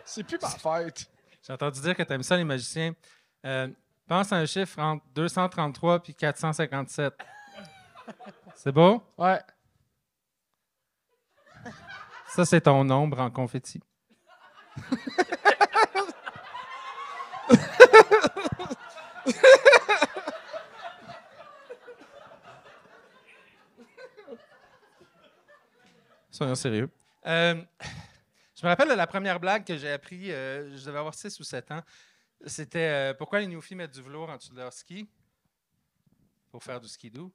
C'est plus ma fête. J'ai entendu dire que tu aimes ça, les magiciens. Euh, pense à un chiffre entre 233 puis 457. C'est beau? Ouais. Ça, c'est ton nombre en confetti. Soyons sérieux. Euh, je me rappelle de la première blague que j'ai appris, euh, je devais avoir 6 ou 7 ans. C'était euh, pourquoi les newfies mettent du velours en dessous de leur ski? Pour faire du skidoo.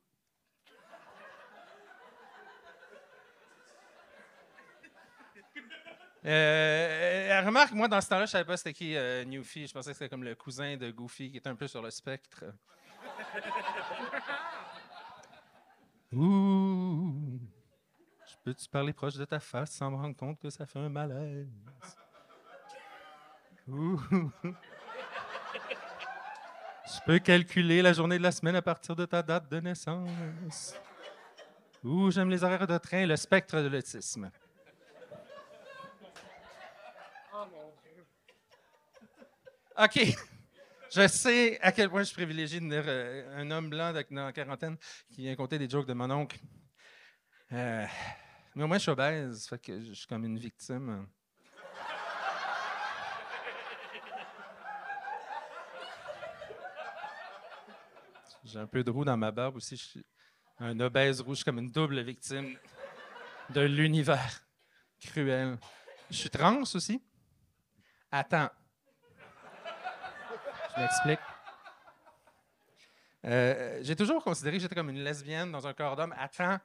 Euh, remarque, moi, dans ce temps-là, je savais pas c'était qui euh, Newfie. Je pensais que c'était comme le cousin de Goofy, qui était un peu sur le spectre. Ouh. Je peux-tu parler proche de ta face sans me rendre compte que ça fait un malaise? Ouh. Je peux calculer la journée de la semaine à partir de ta date de naissance. Ouh, j'aime les horaires de train, le spectre de l'autisme. OK. Je sais à quel point je suis privilégié de venir euh, un homme blanc dans la quarantaine qui vient compter des jokes de mon oncle. Euh, mais au moins, je suis obèse, fait que je suis comme une victime. J'ai un peu de roux dans ma barbe aussi. Je suis un obèse rouge, comme une double victime de l'univers cruel. Je suis trans aussi. Attends. Je m'explique. Euh, j'ai toujours considéré que j'étais comme une lesbienne dans un corps d'homme. Attends.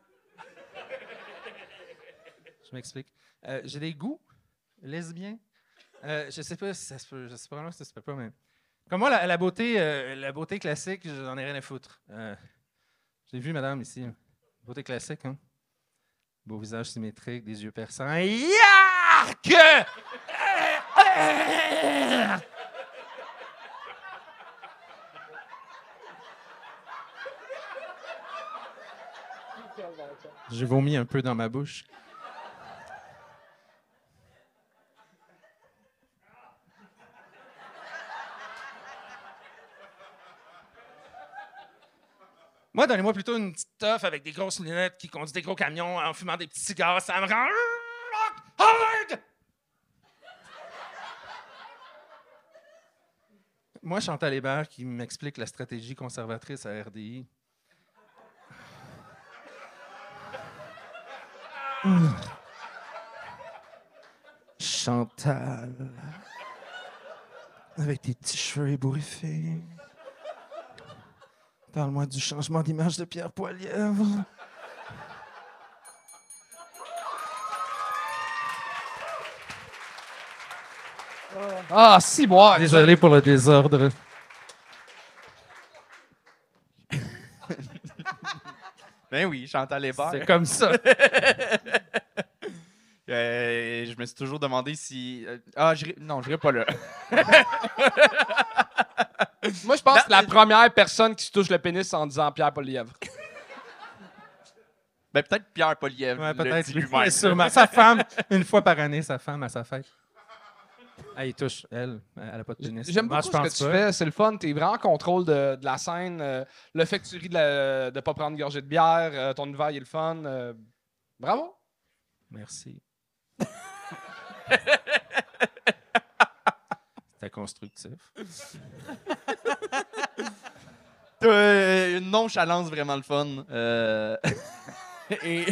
Je m'explique. Euh, j'ai des goûts lesbiens. Euh, je sais pas si ça se peut. Je sais pas si ça se peut pas, mais. Comme moi, la, beauté, euh, la beauté classique, j'en ai rien à foutre. J'ai vu madame ici. Beauté classique, hein? Beau visage symétrique, des yeux perçants. Yark! J'ai vomi un peu dans ma bouche. Moi, donnez-moi plutôt une petite teuf avec des grosses lunettes qui conduit des gros camions en fumant des petits cigares. Ça me rend hard! Moi, Chantal Hébert qui m'explique la stratégie conservatrice à RDI. Chantal. Avec tes petits cheveux ébouriffés. Parle-moi du changement d'image de Pierre Poilièvre. Ah, si, boire. Désolé pour le désordre. Ben oui, Chantal Hébert. C'est comme ça. Je me suis toujours demandé si. euh, ah, j'irai- non, je pas là. Moi, je pense que la première personne qui se touche le pénis en disant Pierre Polièvre. Ben peut-être Pierre Poliev. Ouais, peut-être. lui-même. Sûrement. Sa femme, une fois par année, sa femme à sa fête. Ah, il touche, elle. Elle a pas de pénis. J'aime Moi, beaucoup je ce que tu pas. fais. C'est le fun. T'es vraiment en contrôle de, de la scène. euh, le fait que tu ris de ne pas prendre une gorgée de bière. euh, ton univers, il est le fun. euh, bravo. Merci. C'était constructif. T'as euh, une nonchalance vraiment le fun. euh, et-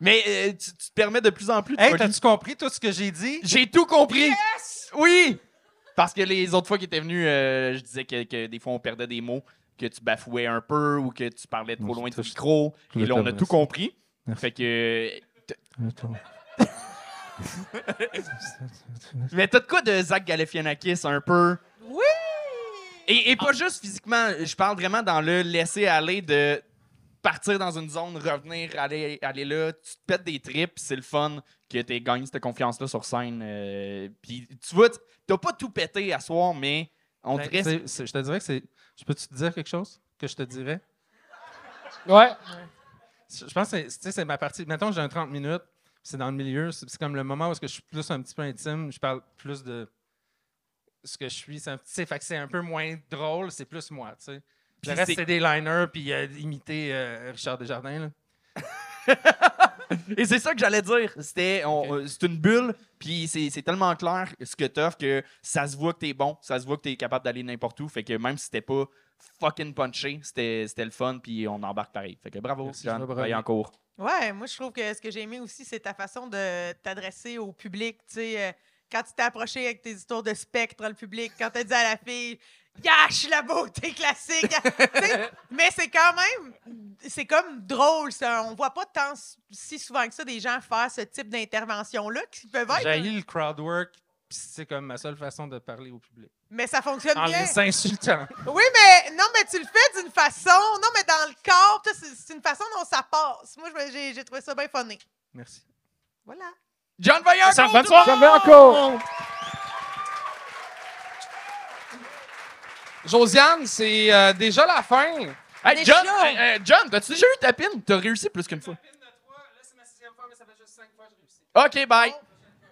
Mais euh, tu, tu te permets de plus en plus de Hey, t'as-tu compris tout ce que j'ai dit? J'ai tout compris. Oui. Parce que les autres fois qui étaient venus, euh, je disais que, que des fois on perdait des mots, que tu bafouais un peu ou que tu parlais trop loin du micro. Et là, on a tout compris. Merci. Fait que. Attends. Mais t'as de quoi de Zach Galifianakis un peu? Oui! Et, et pas juste physiquement, je parle vraiment dans le laisser aller de partir dans une zone, revenir, aller, aller là, tu te pètes des trips, c'est le fun que tu gagné cette confiance-là sur scène. euh, Puis tu vois, t'as pas tout pété à soir, mais on Ben, c'est- c'est- je te dirais que c'est. Je peux-tu te dire quelque chose que je te dirais? Ouais. Je je pense que c'est ma partie. Mettons, j'ai un 30 minutes, c'est dans le milieu, c'est comme le moment où je suis plus un petit peu intime, je parle plus de ce que je suis. C'est fait que c'est un peu moins drôle, c'est plus moi, tu sais. Puis Le reste, c'est- des liners, puis euh, imiter euh, Richard Desjardins. Là. Et c'est ça que j'allais dire. C'était, euh, c'est une bulle, puis c'est, tellement clair ce que t'offres que ça se voit que t'es bon, ça se voit que t'es capable d'aller n'importe où. Fait que même si c'était pas fucking punché, c'était, le fun, puis on embarque pareil. Fait que bravo, Merci, brailler. vaillant cours. Ouais, moi, je trouve que ce que j'ai aimé aussi, c'est ta façon de t'adresser au public. Tu sais, euh, quand tu t'es approché avec tes histoires de spectre le public, quand tu as dit à la fille, Gâche la beauté classique. Mais c'est quand même, c'est comme drôle. Ça. On voit pas tant si souvent que ça des gens faire ce type d'intervention-là qui peuvent être. J'ai le crowd work Puis c'est comme ma seule façon de parler au public. Mais ça fonctionne En bien. les insultant. Oui, mais non, mais tu le fais d'une façon. Non, mais dans le corps, c'est c'est une façon dont ça passe. Moi, j'ai j'ai trouvé ça bien funny. Merci. Voilà. John Vaillancourt! Ça, le soirée. monde! encore. Josiane, c'est euh, déjà la fin. Hey, John, hey, John, t'as-tu déjà eu ta pine? T'as réussi plus qu'une fois. OK, bye.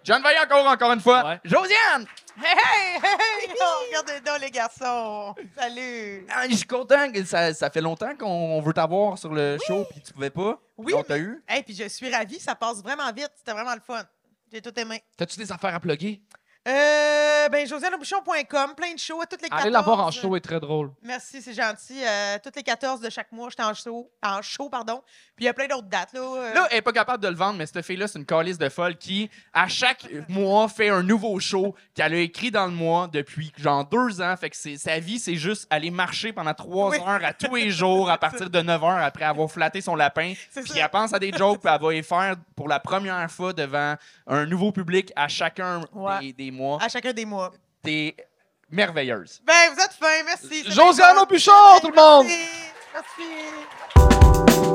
John Vaillancourt, encore une fois. Ouais. Josiane! Hey, hey, hey! Oh, regardez donc, les garçons. Salut. Ah, je suis content que ça, ça fait longtemps qu'on on veut t'avoir sur le show, puis tu pouvais pas. Oui, On t'a eu. Hey, puis je suis ravie, ça passe vraiment vite. C'était vraiment le fun. J'ai tout aimé. T'as-tu des affaires à plugger? Euh, ben, josianeaubuchon.com, plein de shows à toutes les 14. Allez la voir en show, est très drôle. Merci, c'est gentil. Euh, toutes les 14 de chaque mois, j'étais en show, en show, pardon. Puis il y a plein d'autres dates, là. euh. Là, elle est pas capable de le vendre, mais cette fille-là, c'est une calice de folle qui, à chaque mois, fait un nouveau show qu'elle a écrit dans le mois depuis genre deux ans. Fait que sa vie, c'est juste aller marcher pendant trois Oui. heures à tous les jours à partir de 9 heures après avoir flatté son lapin. Puis ça. elle pense à des jokes, puis elle va les faire pour la première fois devant un nouveau public à chacun Ouais. des, des mois. À chacun des mois. T'es merveilleuse. Ben, vous êtes fin, merci. Josiano Bouchard, tout le monde! Merci. merci.